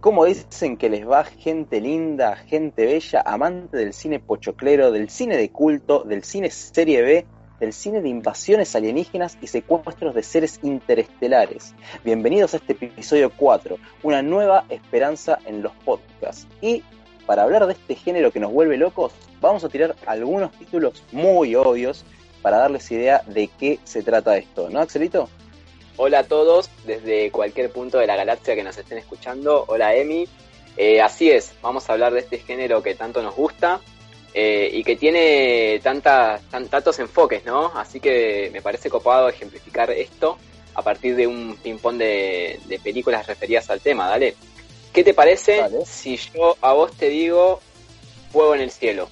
¿Cómo dicen que les va gente linda, gente bella, amante del cine pochoclero, del cine de culto, del cine serie B, del cine de invasiones alienígenas y secuestros de seres interestelares? Bienvenidos a este episodio 4, una nueva esperanza en los podcasts. Y para hablar de este género que nos vuelve locos, vamos a tirar algunos títulos muy obvios para darles idea de qué se trata esto, ¿no, Axelito? Hola a todos desde cualquier punto de la galaxia que nos estén escuchando. Hola Emi. Eh, así es, vamos a hablar de este género que tanto nos gusta eh, y que tiene tantas, tantos enfoques, ¿no? Así que me parece copado ejemplificar esto a partir de un ping-pong de, películas referidas al tema, dale. ¿Qué te parece si yo a vos te digo Fuego en el Cielo?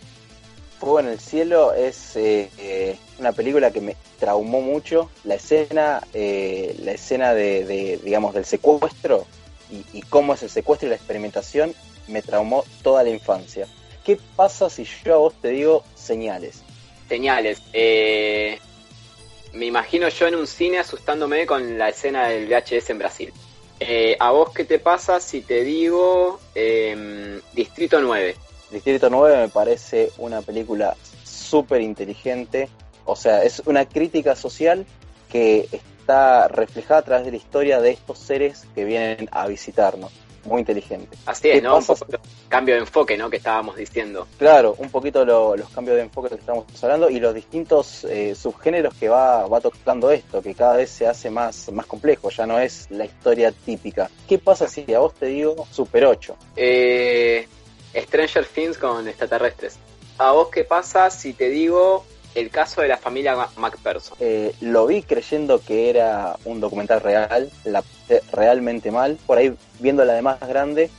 Fuego en el Cielo es eh, una película que me traumó mucho. La escena, eh, la escena de, digamos, del secuestro y, cómo es el secuestro y la experimentación me traumó toda la infancia. ¿Qué pasa si yo a vos te digo señales? Señales. Eh, me imagino yo en un cine asustándome con la escena del VHS en Brasil. ¿A vos qué te pasa si te digo em, Distrito 9? Distrito 9 me parece una película súper inteligente, o sea, es una crítica social que está reflejada a través de la historia de estos seres que vienen a visitarnos. Muy inteligente. Así es, ¿no? Un poco cambio de enfoque, ¿no? Que estábamos diciendo. Claro, un poquito los cambios de enfoque que estamos hablando y los distintos eh, subgéneros que va, va tocando esto, que cada vez se hace más, más complejo, ya no es la historia típica. ¿Qué pasa si a vos te digo Super 8? Eh, Stranger Things con extraterrestres. ¿A vos qué pasa si te digo el caso de la familia MacPherson? Eh, lo vi creyendo que era un documental real, la realmente mal. Por ahí, viéndola de más grande,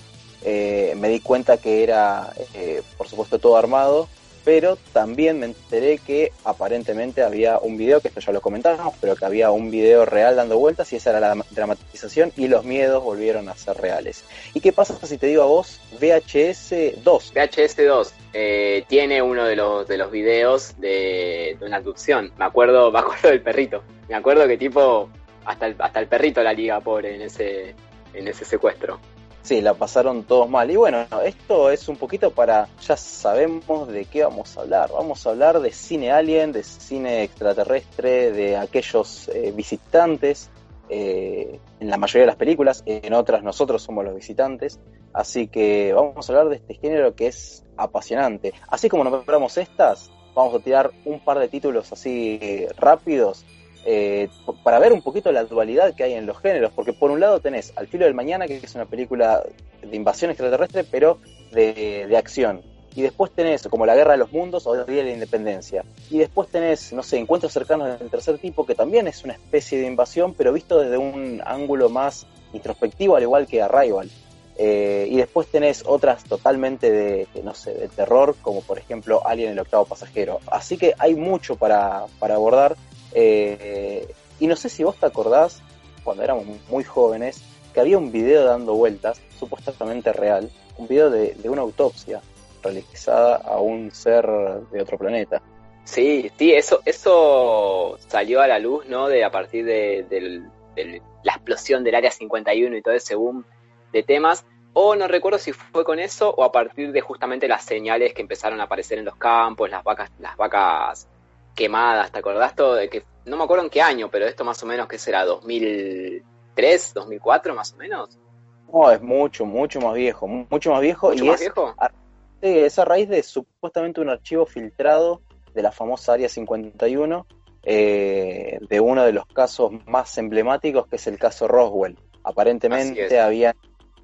eh, me di cuenta que era, eh, por supuesto, todo armado pero también me enteré que aparentemente había un video, que esto ya lo comentábamos, pero que había un video real dando vueltas y esa era la dramatización y los miedos volvieron a ser reales. ¿Y qué pasa si te digo a vos VHS 2? VHS 2 eh, tiene uno de los, de los videos de, una abducción. Me acuerdo, me acuerdo del perrito. Me acuerdo que tipo, hasta el, hasta el perrito la liga pobre en ese, en ese secuestro. Sí, la pasaron todos mal. Y bueno, esto es un poquito para, ya sabemos de qué vamos a hablar. Vamos a hablar de cine alien, de cine extraterrestre, de aquellos eh, visitantes. Eh, en la mayoría de las películas, en otras nosotros somos los visitantes. Así que vamos a hablar de este género que es apasionante. Así como nos nombramos estas, vamos a tirar un par de títulos así eh, rápidos eh, para ver un poquito la dualidad que hay en los géneros, porque por un lado tenés Al filo del mañana, que es una película de invasión extraterrestre, pero de, acción. Y después tenés como La Guerra de los Mundos o El Día de la Independencia. Y después tenés, no sé, Encuentros cercanos del tercer tipo, que también es una especie de invasión, pero visto desde un ángulo más introspectivo, al igual que Arrival. Eh, y después tenés otras totalmente de, no sé, de terror, como por ejemplo Alien el octavo pasajero. Así que hay mucho para, para abordar eh, y no sé si vos te acordás, cuando éramos muy jóvenes, que había un video dando vueltas, supuestamente real, un video de, una autopsia realizada a un ser de otro planeta. Sí, sí, eso, eso salió a la luz, ¿no? De a partir de, la explosión del área 51 y todo ese boom de temas. O no recuerdo si fue con eso o a partir de justamente las señales que empezaron a aparecer en los campos, las vacas, las vacas quemadas, ¿te acordás todo de que, no me acuerdo en qué año, pero esto más o menos que será 2003, 2004 más o menos? No, es mucho, mucho más viejo, mucho más viejo. ¿Mucho más viejo? es a raíz de supuestamente un archivo filtrado de la famosa Área 51, eh, de uno de los casos más emblemáticos, que es el caso Roswell. Aparentemente habían,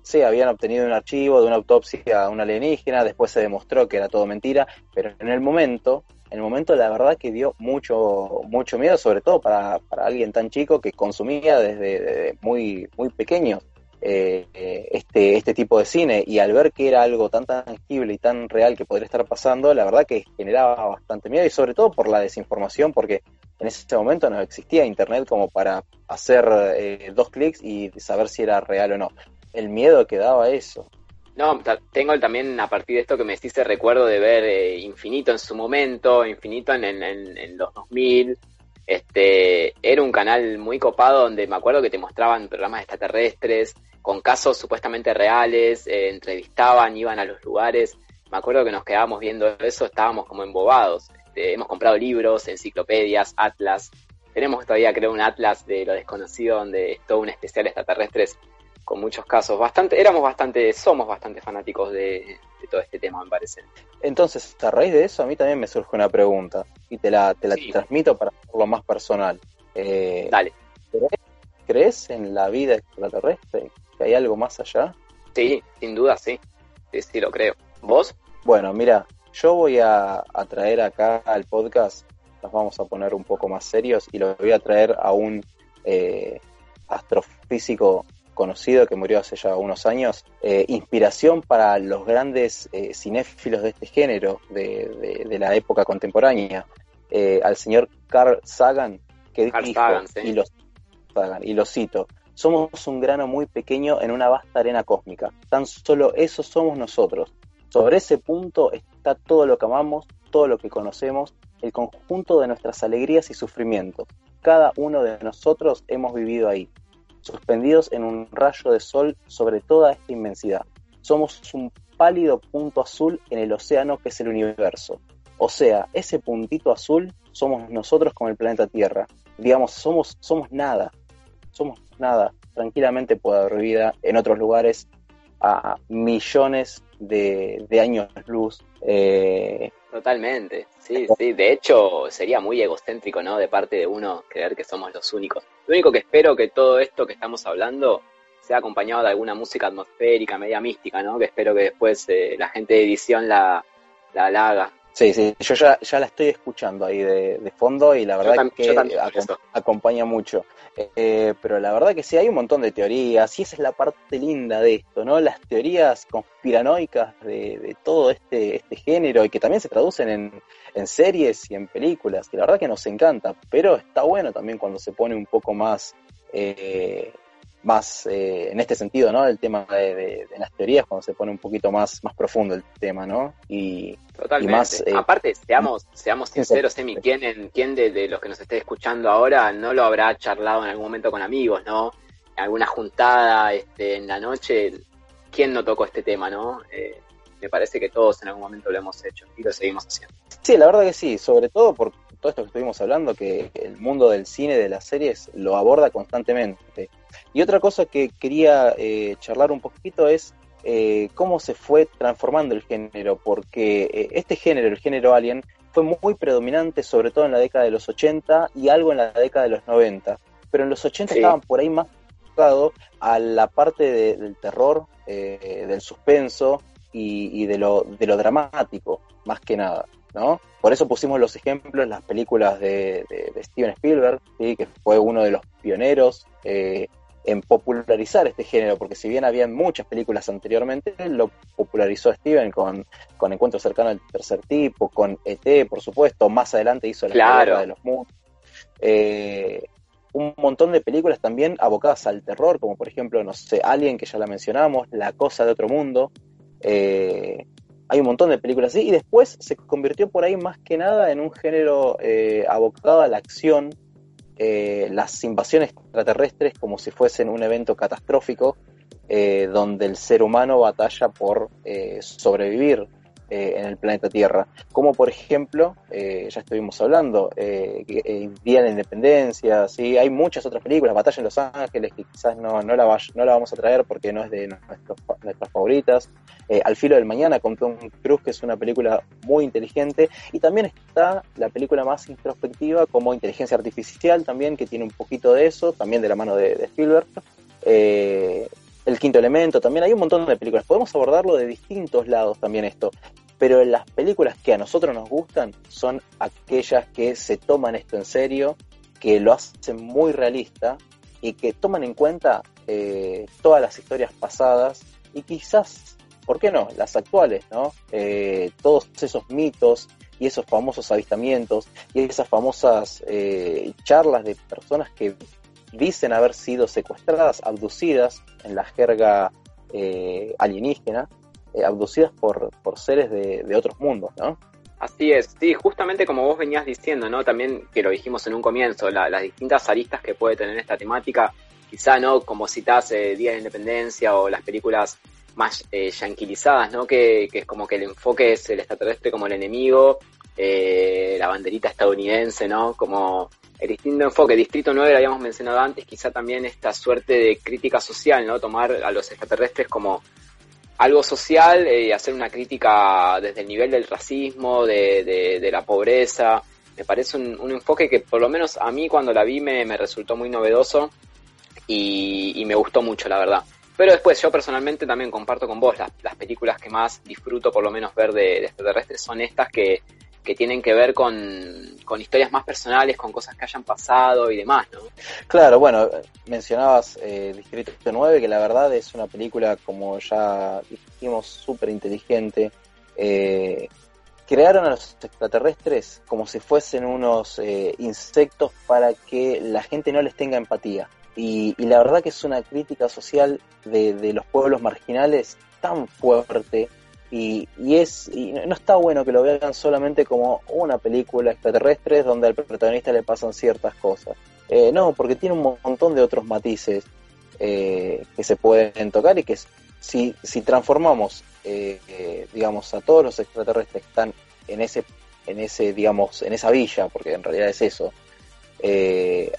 sí, habían obtenido un archivo de una autopsia a una alienígena, después se demostró que era todo mentira, pero en el momento en el momento la verdad que dio mucho, mucho miedo, sobre todo para, alguien tan chico que consumía desde, muy, muy pequeño. eh, este, este tipo de cine y al ver que era algo tan tangible y tan real que podría estar pasando, la verdad que generaba bastante miedo y sobre todo por la desinformación, porque en ese momento no existía internet como para hacer eh, dos clics y saber si era real o no. El miedo que daba eso. No, tengo también a partir de esto que me hiciste recuerdo de ver eh, Infinito en su momento, Infinito en, en, en, los 2000. Este, era un canal muy copado donde me acuerdo que te mostraban programas extraterrestres con casos supuestamente reales, eh, entrevistaban, iban a los lugares. Me acuerdo que nos quedábamos viendo eso, estábamos como embobados. Este, hemos comprado libros, enciclopedias, atlas. Tenemos todavía, creo, un atlas de lo desconocido donde es todo un especial extraterrestres con muchos casos. Bastante, éramos bastante, somos bastante fanáticos de, todo este tema, me parece. Entonces, a raíz de eso, a mí también me surge una pregunta y te la, te la transmito para hacerlo más personal. Eh, Dale. ¿crees, en la vida extraterrestre? ¿Que hay algo más allá? Sí, sin duda, sí. Sí, sí, lo creo. ¿Vos? Bueno, mira, yo voy a, traer acá al podcast, nos vamos a poner un poco más serios y lo voy a traer a un eh, astrofísico conocido que murió hace ya unos años, eh, inspiración para los grandes eh, cinéfilos de este género de, la época contemporánea, eh, al señor Carl Sagan, que dijo, y, lo, y lo cito, somos un grano muy pequeño en una vasta arena cósmica, tan solo eso somos nosotros. Sobre ese punto está todo lo que amamos, todo lo que conocemos, el conjunto de nuestras alegrías y sufrimientos. Cada uno de nosotros hemos vivido ahí suspendidos en un rayo de sol sobre toda esta inmensidad. Somos un pálido punto azul en el océano que es el universo. O sea, ese puntito azul somos nosotros con el planeta Tierra. Digamos, somos, somos nada. Somos nada. Tranquilamente puede haber vida en otros lugares a millones de, años luz. Eh, Totalmente, sí, sí. De hecho, sería muy egocéntrico, ¿no? De parte de uno creer que somos los únicos. Lo único que espero que todo esto que estamos hablando sea acompañado de alguna música atmosférica, media mística, ¿no? Que espero que después eh, la gente de edición la, la, haga. Sí, sí, yo ya, ya la estoy escuchando ahí de, fondo y la verdad que acompaña mucho. Eh, pero la verdad que sí, hay un montón de teorías y esa es la parte linda de esto, ¿no? Las teorías conspiranoicas de, todo este, este género y que también se traducen en, en, series y en películas, que la verdad que nos encanta, pero está bueno también cuando se pone un poco más eh, más eh, en este sentido, ¿no? El tema de, las teorías, cuando se pone un poquito más, más profundo el tema, ¿no? Y, Totalmente. más, eh, Aparte, seamos, seamos sinceros, Emi, ¿quién, quién de, los que nos esté escuchando ahora no lo habrá charlado en algún momento con amigos, ¿no? En alguna juntada este, en la noche, ¿quién no tocó este tema, ¿no? Eh, me parece que todos en algún momento lo hemos hecho y lo seguimos haciendo. Sí, la verdad que sí, sobre todo por todo esto que estuvimos hablando, que el mundo del cine, de las series, lo aborda constantemente. Y otra cosa que quería eh, charlar un poquito es eh, cómo se fue transformando el género, porque eh, este género, el género Alien, fue muy predominante, sobre todo en la década de los 80 y algo en la década de los 90. Pero en los 80 estaban por ahí más a la parte del terror, del suspenso y, de, lo, de lo dramático, más que nada. ¿no? Por eso pusimos los ejemplos, las películas de, Steven Spielberg, que fue uno de los pioneros eh, en popularizar este género, porque si bien habían muchas películas anteriormente, lo popularizó Steven con, con Encuentro cercano del tercer tipo, con ET, por supuesto, más adelante hizo la claro. de los mundos. Eh, un montón de películas también abocadas al terror, como por ejemplo, no sé, Alien, que ya la mencionamos, La Cosa de Otro Mundo. Eh, hay un montón de películas así, y después se convirtió por ahí más que nada en un género eh, abocado a la acción, eh, las invasiones extraterrestres como si fuesen un evento catastrófico, eh, donde el ser humano batalla por eh, sobrevivir eh, en el planeta Tierra. Como por ejemplo, eh, ya estuvimos hablando, eh, Día de la Independencia, ¿sí? hay muchas otras películas, Batalla en Los Ángeles, que quizás no, no, la, no la vamos a traer porque no es de nuestras favoritas. Al filo del mañana con Tom Cruise, que es una película muy inteligente. Y también está la película más introspectiva como Inteligencia Artificial, también, que tiene un poquito de eso, también de la mano de, de Spielberg. El quinto elemento, también hay un montón de películas. Podemos abordarlo de distintos lados también esto. Pero las películas que a nosotros nos gustan son aquellas que se toman esto en serio, que lo hacen muy realista y que toman en cuenta eh, todas las historias pasadas y quizás, ¿por qué no?, las actuales, ¿no? Eh, todos esos mitos y esos famosos avistamientos y esas famosas eh, charlas de personas que dicen haber sido secuestradas, abducidas en la jerga alienígena, abducidas por, por seres de, de otros mundos, ¿no? Así es, sí, justamente como vos venías diciendo, ¿no? También que lo dijimos en un comienzo, las distintas aristas que puede tener esta temática, quizá no como citas eh, Día de la Independencia o las películas más eh, ¿no? Que, es como que el enfoque es el extraterrestre como el enemigo, eh, la banderita estadounidense, ¿no? Como el distinto enfoque. Distrito 9 lo habíamos mencionado antes, quizá también esta suerte de crítica social, ¿no? Tomar a los extraterrestres como algo social y eh, hacer una crítica desde el nivel del racismo, de, de, la pobreza. Me parece un, enfoque que por lo menos a mí cuando la vi me, resultó muy novedoso y, me gustó mucho, la verdad. Pero después yo personalmente también comparto con vos las, las películas que más disfruto por lo menos ver de, de extraterrestres son estas que que tienen que ver con, historias más personales, con cosas que hayan pasado y demás, ¿no? Claro, bueno, mencionabas eh, Distrito 9, que la verdad es una película, como ya dijimos, súper inteligente. Eh, crearon a los extraterrestres como si fuesen unos eh, insectos para que la gente no les tenga empatía. Y, la verdad que es una crítica social de, de los pueblos marginales tan fuerte y, es y no está bueno que lo vean solamente como una película extraterrestre donde al protagonista le pasan ciertas cosas. Eh, no, porque tiene un montón de otros matices eh, que se pueden tocar y que si, si transformamos, eh, digamos, a todos los extraterrestres que están en ese, en ese, digamos, en esa villa, porque en realidad es eso,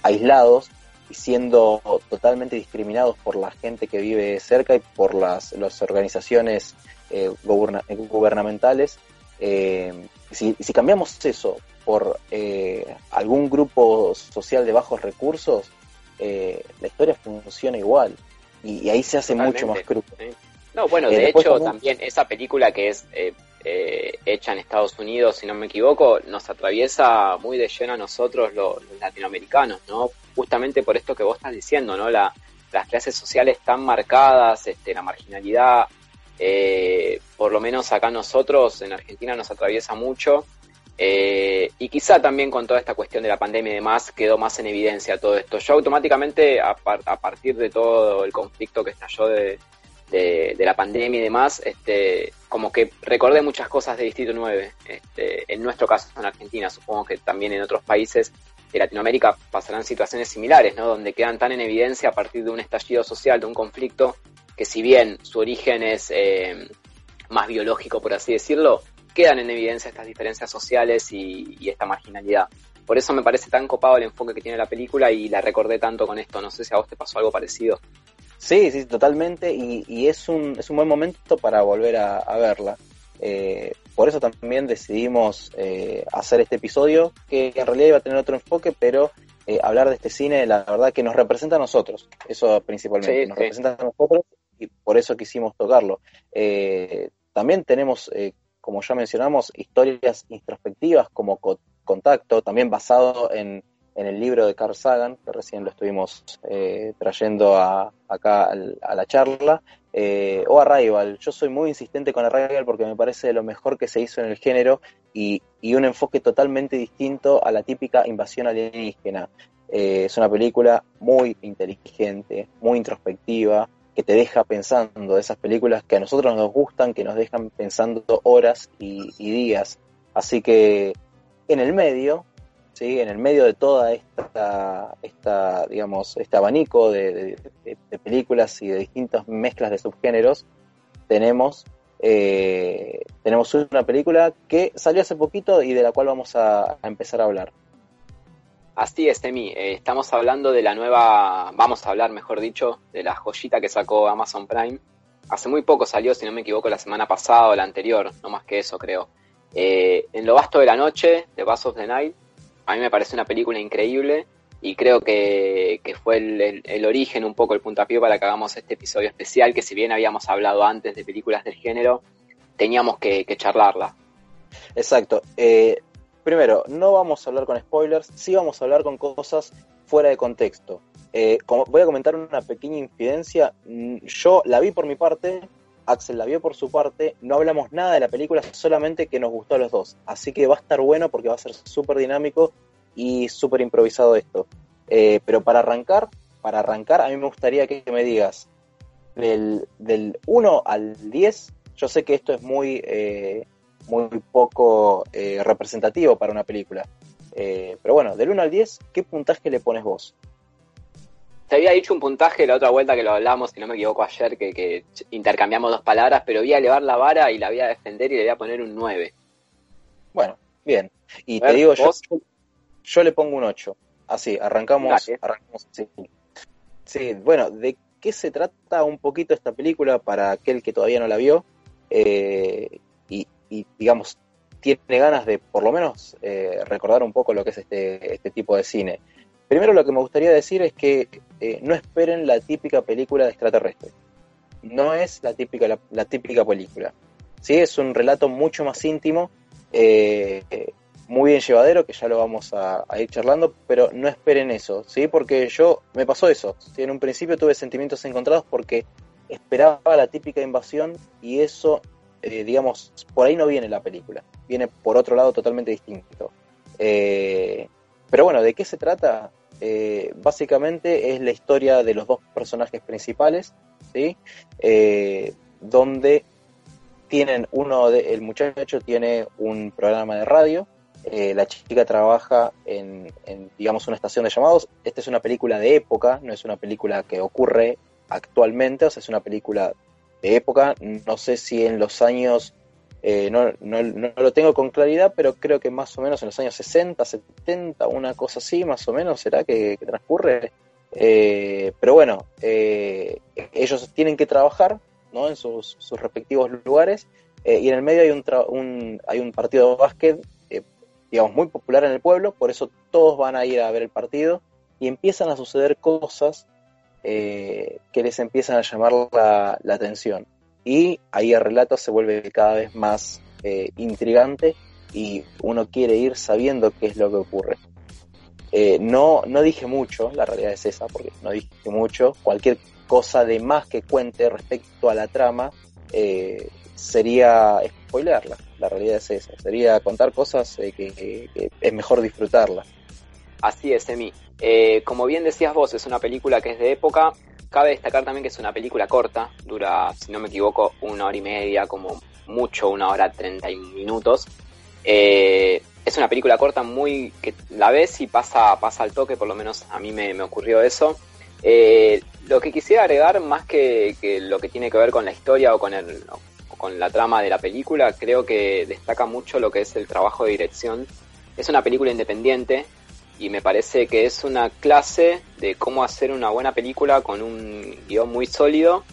aislados y siendo totalmente discriminados por la gente que vive cerca y por las, las organizaciones eh, gubernamentales, eh, si, cambiamos eso por eh, algún grupo social de bajos recursos, la historia funciona igual y, ahí se hace mucho más crudo. No, bueno, de hecho también... esa película que es hecha en Estados Unidos, si no me equivoco, nos atraviesa muy de lleno a nosotros los, latinoamericanos, ¿no? Justamente por esto que vos estás diciendo, ¿no? La, las clases sociales tan marcadas, este, la marginalidad, eh, por lo menos acá nosotros en Argentina nos atraviesa mucho eh, y quizá también con toda esta cuestión de la pandemia y demás quedó más en evidencia todo esto. Yo automáticamente a, partir de todo el conflicto que estalló de, de, la pandemia y demás, este, como que recordé muchas cosas de Distrito 9, este, en nuestro caso en Argentina, supongo que también en otros países de Latinoamérica pasarán situaciones similares, ¿no? donde quedan tan en evidencia a partir de un estallido social, de un conflicto, que si bien su origen es eh, más biológico, por así decirlo, quedan en evidencia estas diferencias sociales y, esta marginalidad. Por eso me parece tan copado el enfoque que tiene la película y la recordé tanto con esto. No sé si a vos te pasó algo parecido. Sí, sí, totalmente. Y, es, un, es un buen momento para volver a, verla. Eh, por eso también decidimos eh, hacer este episodio, que en realidad iba a tener otro enfoque, pero hablar de este cine, la verdad que nos representa a nosotros. Eso principalmente. nos representa a nosotros y por eso quisimos tocarlo. Eh, también tenemos, eh, como ya mencionamos, historias introspectivas como Contacto, también basado en, el libro de Carl Sagan, que recién lo estuvimos eh, trayendo acá a la charla, o Arrival. Yo soy muy insistente con Arrival porque me parece lo mejor que se hizo en el género y, y un enfoque totalmente distinto a la típica invasión alienígena. es una película muy inteligente, muy introspectiva, que te deja pensando, esas películas que a nosotros nos gustan, que nos dejan pensando horas y, días. Así que en el medio, ¿sí? en el medio de toda esta, esta digamos, este abanico de, películas y de distintas mezclas de subgéneros, tenemos, eh, tenemos una película que salió hace poquito y de la cual vamos a empezar a hablar. Así es, Emi. Eh, estamos hablando de la nueva, vamos a hablar, mejor dicho, de la joyita que sacó Amazon Prime. Hace muy poco salió, si no me equivoco, la semana pasada o la anterior, no más que eso, creo. Eh, en lo vasto de la noche, de Bass of the Night, a mí me parece una película increíble y creo que, fue el, origen, un poco el puntapié para que hagamos este episodio especial, que si bien habíamos hablado antes de películas del género, teníamos que, charlarla. Exacto. Eh, primero, no vamos a hablar con spoilers, sí vamos a hablar con cosas fuera de contexto. Eh, como, voy a comentar una pequeña infidencia. Mm, yo la vi por mi parte, Axel la vio por su parte, no hablamos nada de la película, solamente que nos gustó a los dos. Así que va a estar bueno porque va a ser súper dinámico y súper improvisado esto. Eh, pero para arrancar, para arrancar, a mí me gustaría que me digas del, del 1 al 10, yo sé que esto es muy, eh, muy poco eh, representativo para una película, pero bueno, del 1 al 10, ¿qué puntaje le pones vos? Te había dicho un puntaje la otra vuelta que lo hablamos, si no me equivoco ayer, que, intercambiamos dos palabras, pero voy a elevar la vara y la voy a defender y le voy a poner un 9. Bueno, bien. Y te digo, yo, yo, le pongo un 8. Así, arrancamos, arrancamos así. Sí, bueno, ¿de qué se trata un poquito esta película para aquel que todavía no la vio? Eh, y, digamos, tiene ganas de por lo menos eh, recordar un poco lo que es este, este tipo de cine. Primero lo que me gustaría decir es que eh, no esperen la típica película de extraterrestre. No es la típica, la, típica película. ¿sí? Es un relato mucho más íntimo, muy bien llevadero, que ya lo vamos a, ir charlando, pero no esperen eso, ¿sí? Porque yo, me pasó eso, en un principio tuve sentimientos encontrados porque esperaba la típica invasión y eso, eh, digamos, por ahí no viene la película, viene por otro lado totalmente distinto. Eh, pero bueno, ¿de qué se trata? Eh, básicamente es la historia de los dos personajes principales, ¿sí? donde tienen uno de, el muchacho tiene un programa de radio eh, la chica trabaja en, digamos, una estación de llamados. Esta es una película de época, no es una película que ocurre actualmente, o sea, es una película de época. No sé si en los años, eh, no, no, no, lo tengo con claridad, pero creo que más o menos en los años 60, 70, una cosa así, más o menos, será que, transcurre. Eh, pero bueno, ellos tienen que trabajar ¿no? en sus, sus respectivos lugares y en el medio hay un, un, hay un partido de básquet digamos, muy popular en el pueblo, por eso todos van a ir a ver el partido y empiezan a suceder cosas eh, que les empiezan a llamar la, atención. Y ahí el relato se vuelve cada vez más eh, intrigante y uno quiere ir sabiendo qué es lo que ocurre. Eh, no, no dije mucho, la realidad es esa, porque no dije mucho. Cualquier cosa de más que cuente respecto a la trama sería spoilearla. La realidad es esa. Sería contar cosas eh, que, es mejor disfrutarla. Así es, Emi. Eh, como bien decías vos, es una película que es de época. Cabe destacar también que es una película corta. Dura, si no me equivoco, una hora y media, como mucho, una hora treinta minutos. Eh, es una película corta muy que la ves y pasa, pasa al toque, por lo menos a mí me, ocurrió eso. lo que quisiera agregar, más que, lo que tiene que ver con la historia o con el, con la trama de la película, creo que destaca mucho lo que es el trabajo de dirección. Es una película independiente y me parece que es una clase de cómo hacer una buena película con un guion muy sólido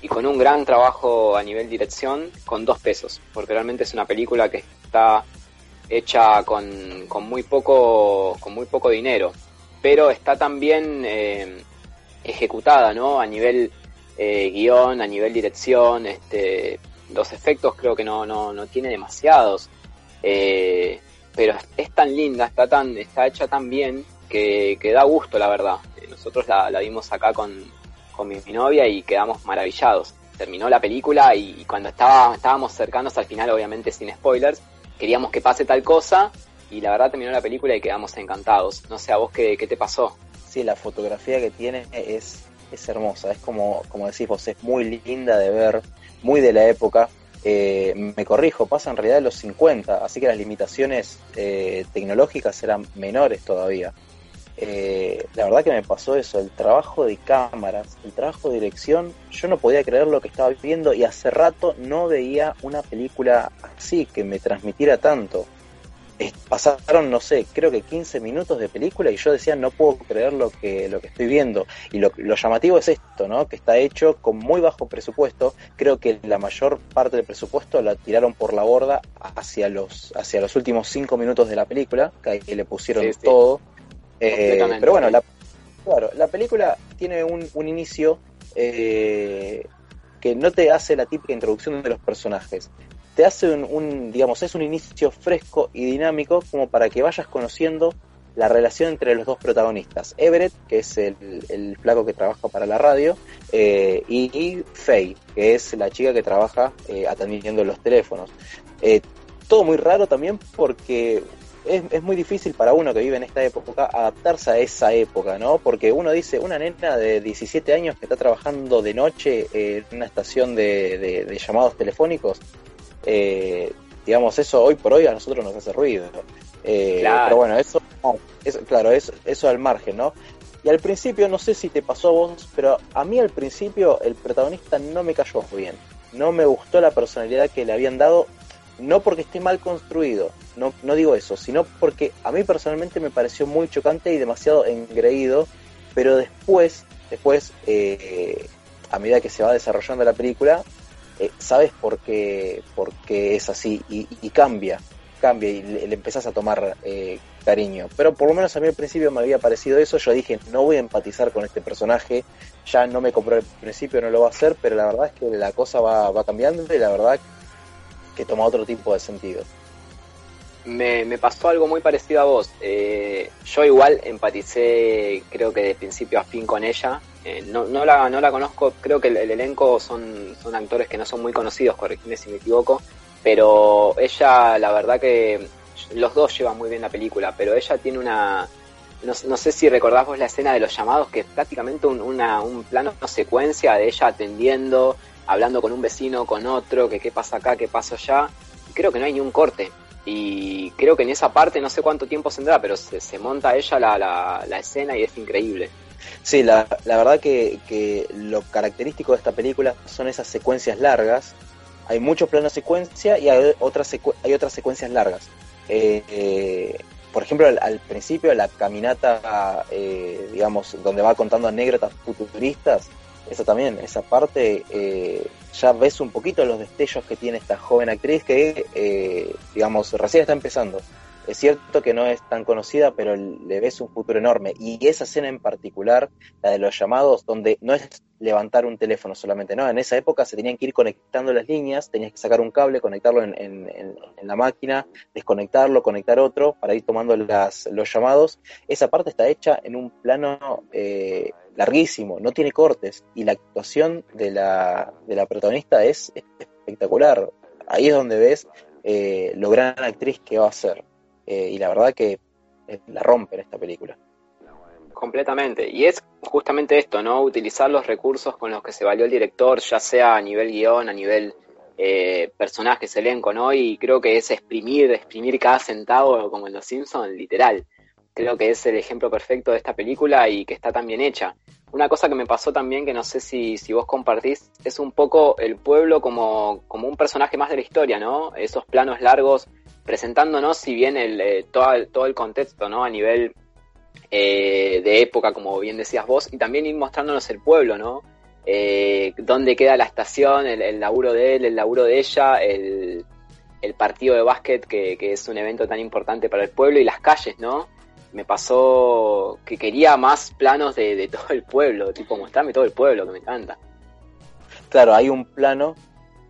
y con un gran trabajo a nivel dirección con dos pesos, porque realmente es una película que está hecha con, con muy poco con muy poco dinero, pero está también eh, ejecutada, ¿no? A nivel eh, guion, a nivel dirección, este, los efectos creo que no, no, no tiene demasiados. Eh, pero es tan linda, está tan, está hecha tan bien que, que da gusto, la verdad. Eh, nosotros la, la vimos acá con, con mi, novia y quedamos maravillados. Terminó la película y, cuando estaba, estábamos cercanos al final, obviamente sin spoilers, queríamos que pase tal cosa y la verdad terminó la película y quedamos encantados. No sé, a vos qué, qué te pasó. Sí, la fotografía que tiene es, es hermosa, es como, como decís vos, es muy linda de ver muy de la época. Eh, me corrijo, pasa en realidad de los 50, así que las limitaciones eh, tecnológicas eran menores todavía. Eh, la verdad que me pasó eso, el trabajo de cámaras, el trabajo de dirección, yo no podía creer lo que estaba viendo y hace rato no veía una película así, que me transmitiera tanto pasaron, no sé, creo que 15 minutos de película y yo decía, no puedo creer lo que, lo que estoy viendo. Y lo, llamativo es esto, ¿no? Que está hecho con muy bajo presupuesto. Creo que la mayor parte del presupuesto la tiraron por la borda hacia los, hacia los últimos 5 minutos de la película, que ahí le pusieron todo. Eh, pero bueno, la, claro, la película tiene un, un inicio eh, que no te hace la típica introducción de los personajes te hace un, digamos, es un inicio fresco y dinámico como para que vayas conociendo la relación entre los dos protagonistas, Everett, que es el, el flaco que trabaja para la radio, eh, y, Faye, que es la chica que trabaja eh, atendiendo los teléfonos. Eh, todo muy raro también porque es, es, muy difícil para uno que vive en esta época adaptarse a esa época, ¿no? Porque uno dice, una nena de 17 años que está trabajando de noche en una estación de, de llamados telefónicos, digamos, eso hoy por hoy a nosotros nos hace ruido. Eh, pero bueno, eso, claro, eso, eso al margen, ¿no? Y al principio, no sé si te pasó a vos, pero a mí al principio el protagonista no me cayó bien. No me gustó la personalidad que le habían dado, no porque esté mal construido, no, no digo eso, sino porque a mí personalmente me pareció muy chocante y demasiado engreído, pero después, después, eh, a medida que se va desarrollando la película, eh, sabes por qué, por qué es así y, y cambia cambia y le, empezás a tomar eh, cariño. Pero por lo menos a mí al principio me había parecido eso, yo dije, no voy a empatizar con este personaje, ya no me compró al principio, no lo va a hacer, pero la verdad es que la cosa va, va cambiando y la verdad que toma otro tipo de sentido. Me, me pasó algo muy parecido a vos. Eh, yo igual empaticé, creo que de principio a fin con ella. Eh, no, no, la, no la conozco, creo que el, el, elenco son, son actores que no son muy conocidos, corregime si me equivoco pero ella, la verdad que los dos llevan muy bien la película, pero ella tiene una... No, no sé si recordás vos la escena de los llamados, que es prácticamente un, una, un plano, una secuencia de ella atendiendo, hablando con un vecino, con otro, que qué pasa acá, qué pasa allá. Creo que no hay ni un corte. Y creo que en esa parte, no sé cuánto tiempo tendrá, pero se, se monta ella la, la, la, escena y es increíble. Sí, la, la verdad que, que lo característico de esta película son esas secuencias largas hay muchos planos secuencia y hay otras, hay otras secuencias largas. Eh, eh, por ejemplo, al, principio, la caminata, eh, digamos, donde va contando anécdotas futuristas, eso también, esa parte, ya ves un poquito los destellos que tiene esta joven actriz que, digamos, recién está empezando. Es cierto que no es tan conocida, pero le ves un futuro enorme. Y esa escena en particular, la de los llamados, donde no es levantar un teléfono solamente, ¿no? En esa época se tenían que ir conectando las líneas, tenías que sacar un cable, conectarlo en, en, en la máquina, desconectarlo, conectar otro para ir tomando las, los llamados. Esa parte está hecha en un plano eh, larguísimo, no tiene cortes y la actuación de la, de la protagonista es espectacular. Ahí es donde ves eh, lo gran actriz que va a ser. Eh, y la verdad que eh, la rompe esta película. Completamente. Y es justamente esto, ¿no? Utilizar los recursos con los que se valió el director, ya sea a nivel guion, a nivel eh, personajes, elenco, ¿no? Y creo que es exprimir, exprimir cada centavo, como en Los Simpsons, literal. Creo que es el ejemplo perfecto de esta película y que está tan bien hecha. Una cosa que me pasó también, que no sé si, si vos compartís, es un poco el pueblo como, como un personaje más de la historia, ¿no? Esos planos largos presentándonos, si bien el, eh, todo, el, todo el contexto, ¿no? A nivel eh, de época, como bien decías vos, y también ir mostrándonos el pueblo, ¿no? Eh, dónde queda la estación, el, laburo de él, el laburo de ella, el, el partido de básquet, que, que, es un evento tan importante para el pueblo, y las calles, ¿no? Me pasó que quería más planos de, de todo el pueblo, tipo mostrarme todo el pueblo, que me encanta. Claro, hay un plano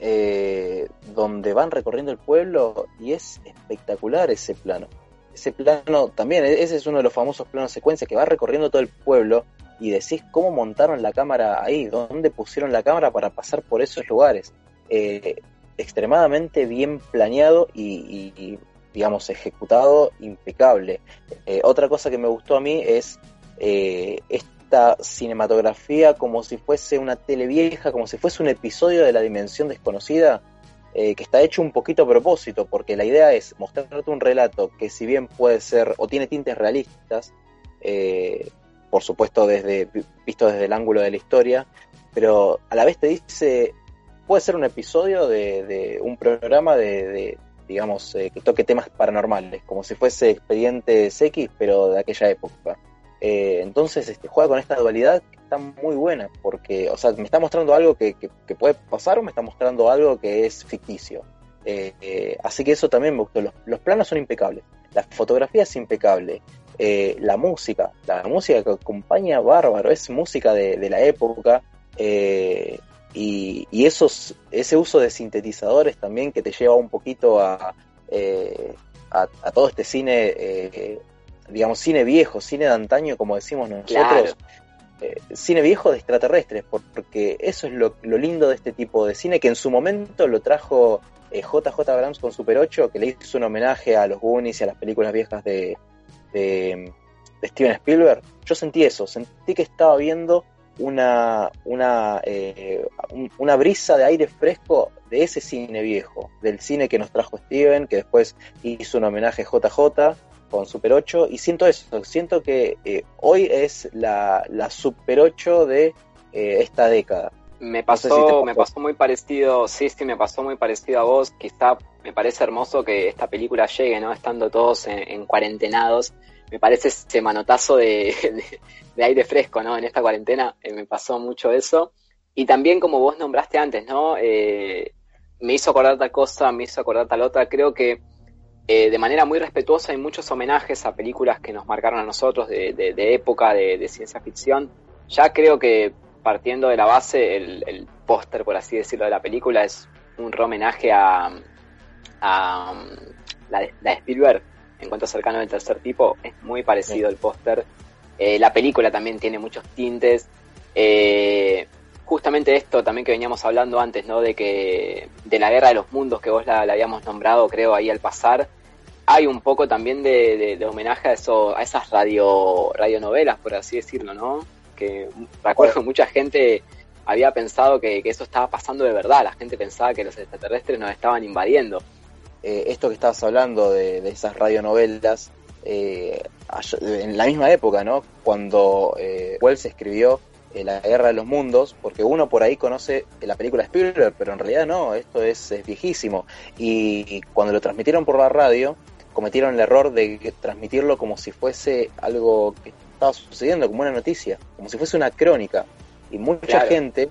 eh, donde van recorriendo el pueblo y es espectacular ese plano. Ese plano también, e-, ese es uno de los famosos planos secuencia que va recorriendo todo el pueblo y decís cómo montaron la cámara ahí, dónde pusieron la cámara para pasar por esos lugares. Eh, extremadamente bien planeado y, digamos, ejecutado impecable. Eh, otra cosa que me gustó a mí es eh, esta cinematografía como si fuese una tele vieja, como si fuese un episodio de la dimensión desconocida, eh, que está hecho un poquito a propósito, porque la idea es mostrarte un relato que si bien puede ser o tiene tintes realistas, eh, por supuesto desde visto desde el ángulo de la historia, pero a la vez te dice, puede ser un episodio de, un programa de, de digamos, eh, que toque temas paranormales, como si fuese Expedientes X, pero de aquella época. Eh, entonces este, juega con esta dualidad que está muy buena, porque, o sea, me está mostrando algo que, que, puede pasar o me está mostrando algo que es ficticio. Eh, eh, así que eso también me. Los, los, planos son impecables, la fotografía es impecable, la música, la música que acompaña bárbaro, es música de, de la época. Y, y esos, ese uso de sintetizadores también que te lleva un poquito a, a todo este cine digamos, cine viejo, cine de antaño, como decimos nosotros. Eh, cine viejo de extraterrestres, porque eso es lo, lindo de este tipo de cine, que en su momento lo trajo JJ eh, Abrams con Super 8, que le hizo un homenaje a los Goonies y a las películas viejas de, de, Steven Spielberg. Yo sentí eso, sentí que estaba viendo una, una, eh, una brisa de aire fresco de ese cine viejo, del cine que nos trajo Steven, que después hizo un homenaje a JJ con Super 8 y siento eso, siento que eh, hoy es la, la, Super 8 de eh, esta década. Me pasó, me pasó muy parecido, sí, sí, me pasó muy parecido a vos. Quizá me parece hermoso que esta película llegue, ¿no? Estando todos en, cuarentenados. Me parece ese manotazo de, de, aire fresco, ¿no? En esta cuarentena eh, me pasó mucho eso. Y también, como vos nombraste antes, ¿no? me hizo acordar tal cosa, me hizo acordar tal otra. Creo que eh, de manera muy respetuosa hay muchos homenajes a películas que nos marcaron a nosotros de, época, de, ciencia ficción. Ya creo que partiendo de la base, el, póster, por así decirlo, de la película es un homenaje a, la, de, Spielberg, en cuanto cercano del tercer tipo, es muy parecido el póster. Eh, la película también tiene muchos tintes. Eh, justamente esto también que veníamos hablando antes, ¿no? De que de la guerra de los mundos que vos la habíamos nombrado, creo, ahí al pasar, hay un poco también de, homenaje a eso, a esas radio radionovelas, por así decirlo, ¿no? Que recuerdo mucha gente había pensado que, eso estaba pasando de verdad, la gente pensaba que los extraterrestres nos estaban invadiendo. Eh, esto que estabas hablando de, esas radionovelas, eh, en la misma época, ¿no? Cuando eh, Wells escribió eh, La Guerra de los Mundos, porque uno por ahí conoce la película Spielberg, pero en realidad no, esto es, es viejísimo. Y cuando lo transmitieron por la radio, cometieron el error de transmitirlo como si fuese algo que estaba sucediendo, como una noticia, como si fuese una crónica. Y mucha gente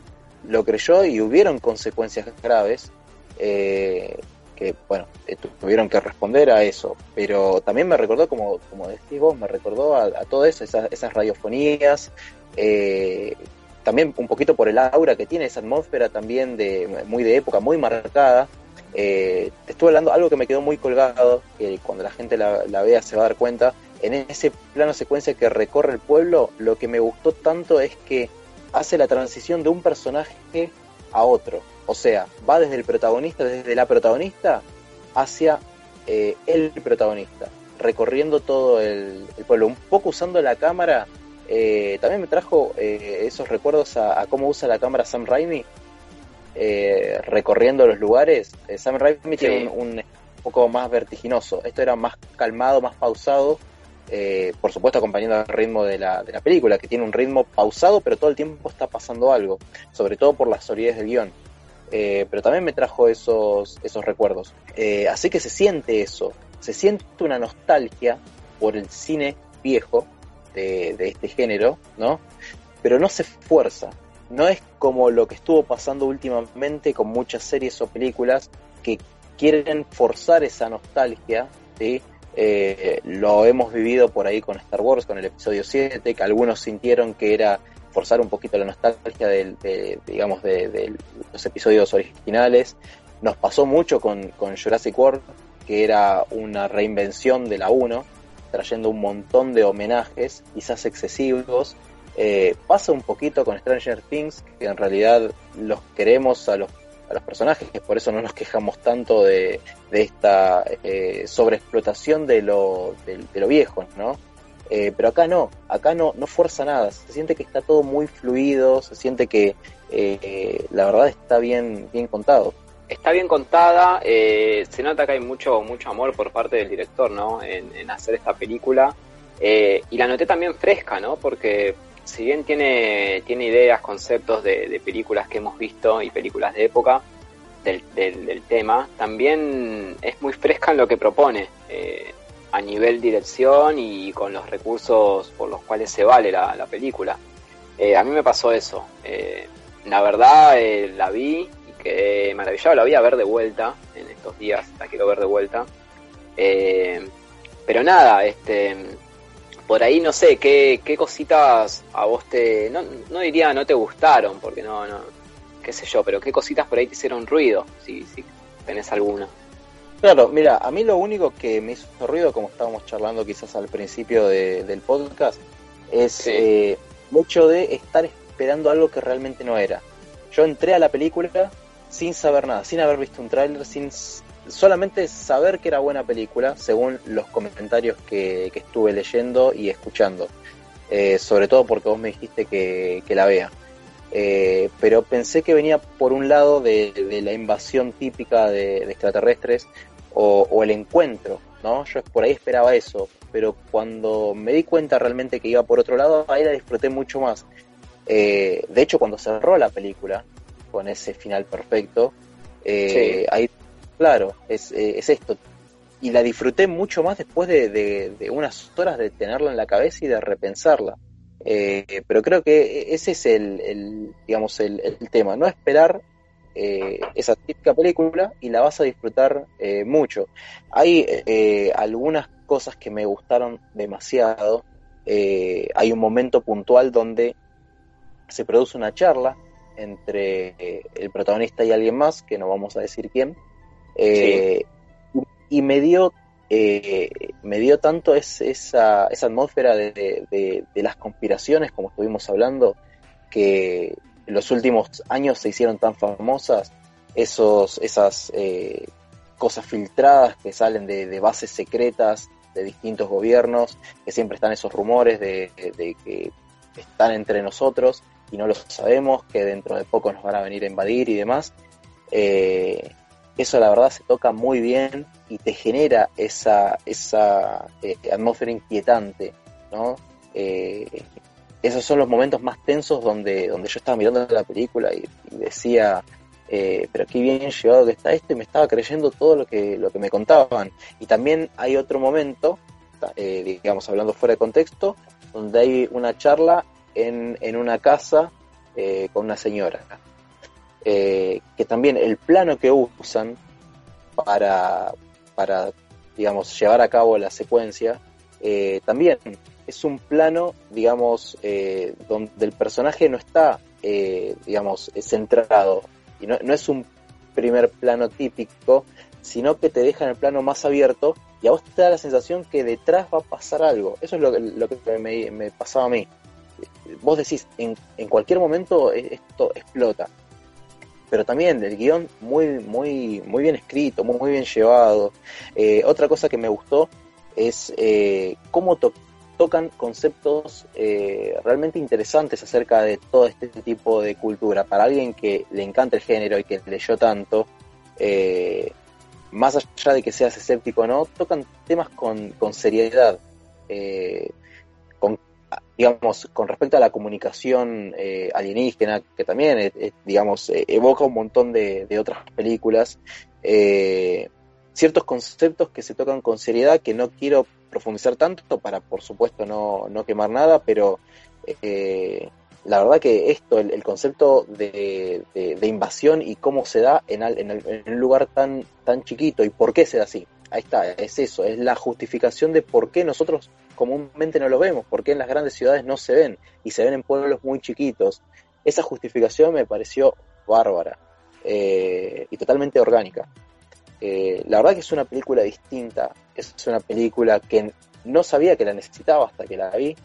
lo creyó y hubieron consecuencias graves eh, que, bueno, eh, tuvieron que responder a eso. Pero también me recordó, como, como decís vos, me recordó a, todo eso, esas, radiofonías. Eh, también un poquito por el aura que tiene esa atmósfera también de muy de época, muy marcada, eh, te estuve hablando algo que me quedó muy colgado, que cuando la gente la, vea se va a dar cuenta. En ese plano secuencia que recorre el pueblo, lo que me gustó tanto es que hace la transición de un personaje a otro. O sea, va desde el protagonista, desde la protagonista, hacia eh, el protagonista, recorriendo todo el, pueblo. Un poco usando la cámara, eh, también me trajo esos recuerdos a, a, cómo usa la cámara Sam Raimi eh, recorriendo los lugares, eh, Sam Raimi tiene un, poco más vertiginoso. Esto era más calmado, más pausado, eh, por supuesto acompañando al ritmo de la, de la película, que tiene un ritmo pausado, pero todo el tiempo está pasando algo, sobre todo por las solidez del guion. pero también me trajo esos, esos recuerdos. así que se siente eso, se siente una nostalgia por el cine viejo de, de este género, ¿no? Pero no se fuerza, no es como lo que estuvo pasando últimamente con muchas series o películas que quieren forzar esa nostalgia, eh, lo hemos vivido por ahí con Star Wars, con el episodio 7, que algunos sintieron que era forzar un poquito la nostalgia de, digamos, de, los episodios originales. Nos pasó mucho con, con Jurassic World, que era una reinvención de la 1, trayendo un montón de homenajes, quizás excesivos, eh, pasa un poquito con Stranger Things, que en realidad los queremos a los, a los personajes, por eso no nos quejamos tanto de, esta eh, sobreexplotación de lo, de, lo viejo, ¿no? Eh, pero acá no, acá no, no fuerza nada, se siente que está todo muy fluido, se siente que la verdad está bien, bien contado. Está bien contada, se nota que hay mucho, mucho amor por parte del director, ¿no? En, hacer esta película. y la noté también fresca, ¿no? Porque si bien tiene, tiene ideas, conceptos de, películas que hemos visto y películas de época del, del, tema, también es muy fresca en lo que propone eh, a nivel dirección y con los recursos por los cuales se vale la, película. Eh, a mí me pasó eso. Eh, la verdad, la vi y quedé maravillado. La voy a ver de vuelta en estos días, la quiero ver de vuelta. pero nada, este por ahí no sé, ¿qué, qué cositas a vos te, no, no, diría no te gustaron, porque no, no, qué sé yo, pero qué cositas por ahí te hicieron ruido, si, si tenés alguna. Claro, mira, a mí lo único que me hizo ruido, como estábamos charlando quizás al principio del podcast, es eh, el hecho de estar esperando algo que realmente no era. Yo entré a la película sin saber nada, sin haber visto un tráiler, sin solamente saber que era buena película, según los comentarios que, estuve leyendo y escuchando. Eh, sobre todo porque vos me dijiste que, la vea. Eh, pero pensé que venía por un lado de, la invasión típica de, extraterrestres o, el encuentro, ¿no? Yo por ahí esperaba eso, pero cuando me di cuenta realmente que iba por otro lado, ahí la disfruté mucho más. Eh, de hecho, cuando cerró la película, con ese final perfecto, ahí Claro, es, eh, es esto. Y la disfruté mucho más después de, unas horas de tenerla en la cabeza y de repensarla. Eh, pero creo que ese es el, digamos, el, tema. No esperar eh, esa típica película y la vas a disfrutar mucho. Hay algunas cosas que me gustaron demasiado. hay un momento puntual donde se produce una charla entre el protagonista y alguien más, que no vamos a decir quién, eh, y me dio, eh, me dio tanto esa, esa atmósfera de, las conspiraciones, como estuvimos hablando, que en los últimos años se hicieron tan famosas, esos, esas eh, cosas filtradas que salen de, bases secretas de distintos gobiernos, que siempre están esos rumores de, que están entre nosotros y no lo sabemos, que dentro de poco nos van a venir a invadir y demás. Eh, eso la verdad se toca muy bien y te genera esa, esa eh, atmósfera inquietante, ¿no? Eh, esos son los momentos más tensos donde, donde yo estaba mirando la película y, decía, eh, pero qué bien llevado que está esto y me estaba creyendo todo lo que, lo que me contaban. Y también hay otro momento, digamos hablando fuera de contexto, donde hay una charla en, en una casa con una señora. Eh, que también el plano que usan para, para digamos, llevar a cabo la secuencia, eh, también es un plano, digamos, eh, donde el personaje no está, digamos, centrado, y no, es un primer plano típico, sino que te deja en el plano más abierto y a vos te da la sensación que detrás va a pasar algo. Eso es lo, lo que me, me, pasaba a mí. Vos decís, en, en cualquier momento esto explota pero también del guion muy, muy, muy bien escrito, muy, muy bien llevado. Eh, otra cosa que me gustó es eh, cómo tocan conceptos eh, realmente interesantes acerca de todo este tipo de cultura. Para alguien que le encanta el género y que leyó tanto, más allá de que seas escéptico o no, tocan temas con, con seriedad digamos, con respecto a la comunicación eh, alienígena, que también, eh, eh, digamos, evoca un montón de, otras películas, ciertos conceptos que se tocan con seriedad, que no quiero profundizar tanto para, por supuesto, no, no quemar nada, pero la verdad que esto, el, concepto de, invasión y cómo se da en, en, un lugar tan, tan chiquito y por qué se da así. Ahí está, es eso, es la justificación de por qué nosotros comúnmente no lo vemos, porque en las grandes ciudades no se ven y se ven en pueblos muy chiquitos. Esa justificación me pareció bárbara eh, y totalmente orgánica. Eh, la verdad que es una película distinta, es una película que no sabía que la necesitaba hasta que la vi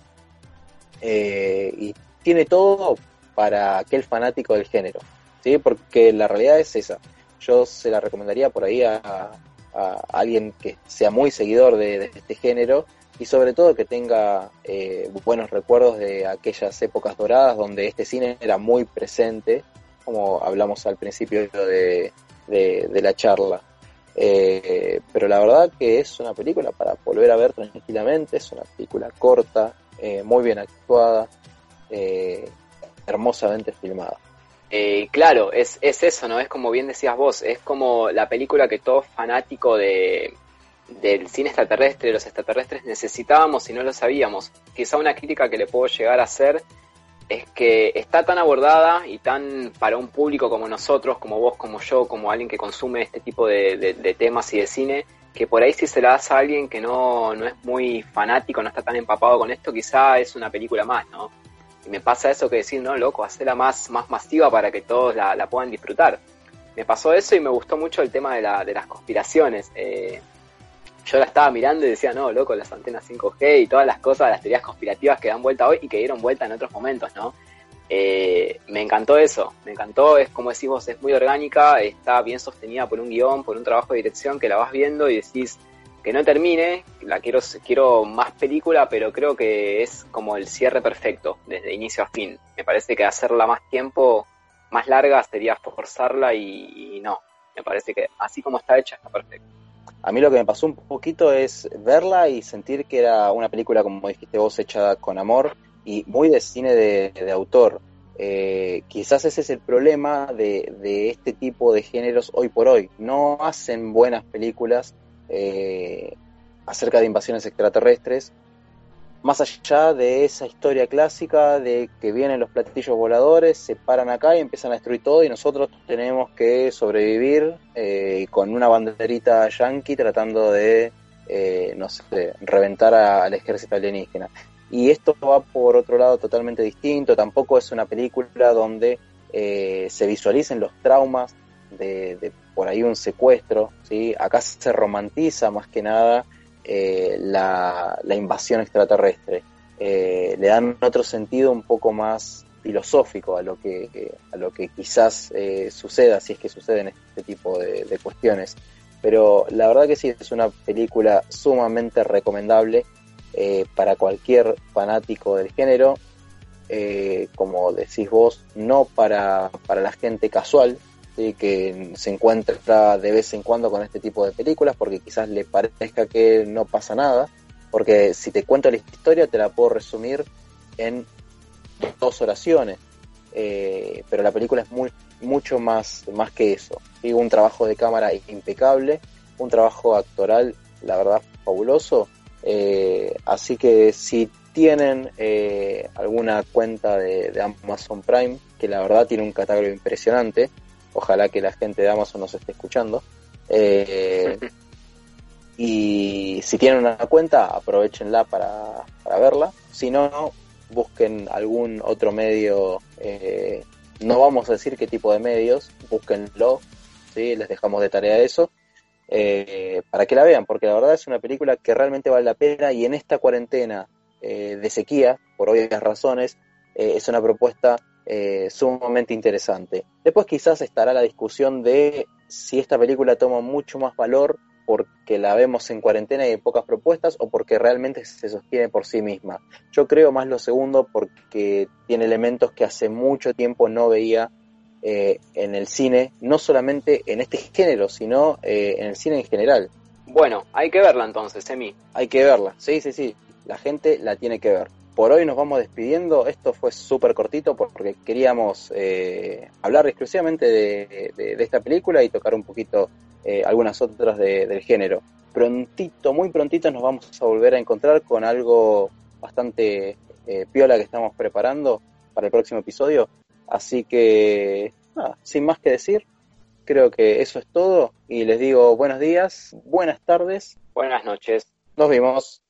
eh, y tiene todo para aquel fanático del género, ¿sí? porque la realidad es esa. Yo se la recomendaría por ahí a, alguien que sea muy seguidor de este género y sobre todo que tenga eh, buenos recuerdos de aquellas épocas doradas donde este cine era muy presente, como hablamos al principio de, la charla. Eh, pero la verdad que es una película para volver a ver tranquilamente, es una película corta, eh, muy bien actuada, hermosamente filmada. Claro, es, es eso, ¿no? Es como bien decías vos, es como la película que todo fanático de, del cine extraterrestre, de los extraterrestres, necesitábamos y no lo sabíamos. Quizá una crítica que le puedo llegar a hacer es que está tan abordada y tan para un público como nosotros, como vos, como yo, como alguien que consume este tipo de, temas y de cine, que por ahí si se la das a alguien que no, no es muy fanático, no está tan empapado con esto, quizá es una película más, ¿no? Y me pasa eso que decir, no, loco, hacerla más, más masiva para que todos la, la puedan disfrutar. me pasó eso y me gustó mucho el tema de, la, de las conspiraciones. Eh, yo la estaba mirando y decía, no, loco, las antenas 5G y todas las cosas, las teorías conspirativas que dan vuelta hoy y que dieron vuelta en otros momentos, ¿no? Eh, me encantó eso, me encantó, es como decís vos, es muy orgánica, está bien sostenida por un guion, por un trabajo de dirección que la vas viendo y decís que no termine, la quiero, quiero más película, pero creo que es como el cierre perfecto, desde inicio a fin. Me parece que hacerla más tiempo, más larga, sería forzarla y no, me parece que así como está hecha está perfecto. A mí lo que me pasó un poquito es verla y sentir que era una película, como dijiste vos, hecha con amor y muy de cine de, autor. Eh, quizás ese es el problema de, de, este tipo de géneros hoy por hoy. No hacen buenas películas eh, acerca de invasiones extraterrestres más allá de esa historia clásica de que vienen los platillos voladores, se paran acá y empiezan a destruir todo y nosotros tenemos que sobrevivir eh, con una banderita yankee tratando de, eh, no sé, reventar al ejército alienígena. Y esto va por otro lado totalmente distinto, tampoco es una película donde se visualicen los traumas de, de, por ahí un secuestro, ¿sí? acá se romantiza más que nada eh, la, invasión extraterrestre. Eh, le dan otro sentido un poco más filosófico a lo que, a lo que quizás eh, suceda, si es que suceden este tipo de, cuestiones. Pero la verdad que sí, es una película sumamente recomendable para cualquier fanático del género. como decís vos, no para, para la gente casual, que se encuentra de vez en cuando con este tipo de películas porque quizás le parezca que no pasa nada, porque si te cuento la historia te la puedo resumir en dos oraciones, eh, pero la película es muy, mucho más, más que eso. Un trabajo de cámara impecable, un trabajo actoral, la verdad, fabuloso. Eh, así que si tienen eh, alguna cuenta de, Amazon Prime, que la verdad tiene un catálogo impresionante, Ojalá que la gente de Amazon nos esté escuchando. Eh, y si tienen una cuenta, aprovechenla para, verla. Si no, busquen algún otro medio. Eh, no vamos a decir qué tipo de medios, búsquenlo. ¿sí? Les dejamos de tarea eso. Eh, para que la vean, porque la verdad es una película que realmente vale la pena y en esta cuarentena de sequía, por obvias razones, es una propuesta eh, sumamente interesante. Después quizás estará la discusión de si esta película toma mucho más valor porque la vemos en cuarentena y hay pocas propuestas o porque realmente se sostiene por sí misma. Yo creo más lo segundo porque tiene elementos que hace mucho tiempo no veía eh, en el cine, no solamente en este género, sino eh, en el cine en general. Bueno, hay que verla entonces, Emi. Hay que verla, sí, sí, sí. La gente la tiene que ver por hoy nos vamos despidiendo. Esto fue súper cortito porque queríamos eh, hablar exclusivamente de, esta película y tocar un poquito eh, algunas otras del género. Prontito, muy prontito nos vamos a volver a encontrar con algo bastante eh, piola que estamos preparando para el próximo episodio. Así que, nada, sin más que decir, creo que eso es todo y les digo buenos días, buenas tardes. Buenas noches. Nos vemos.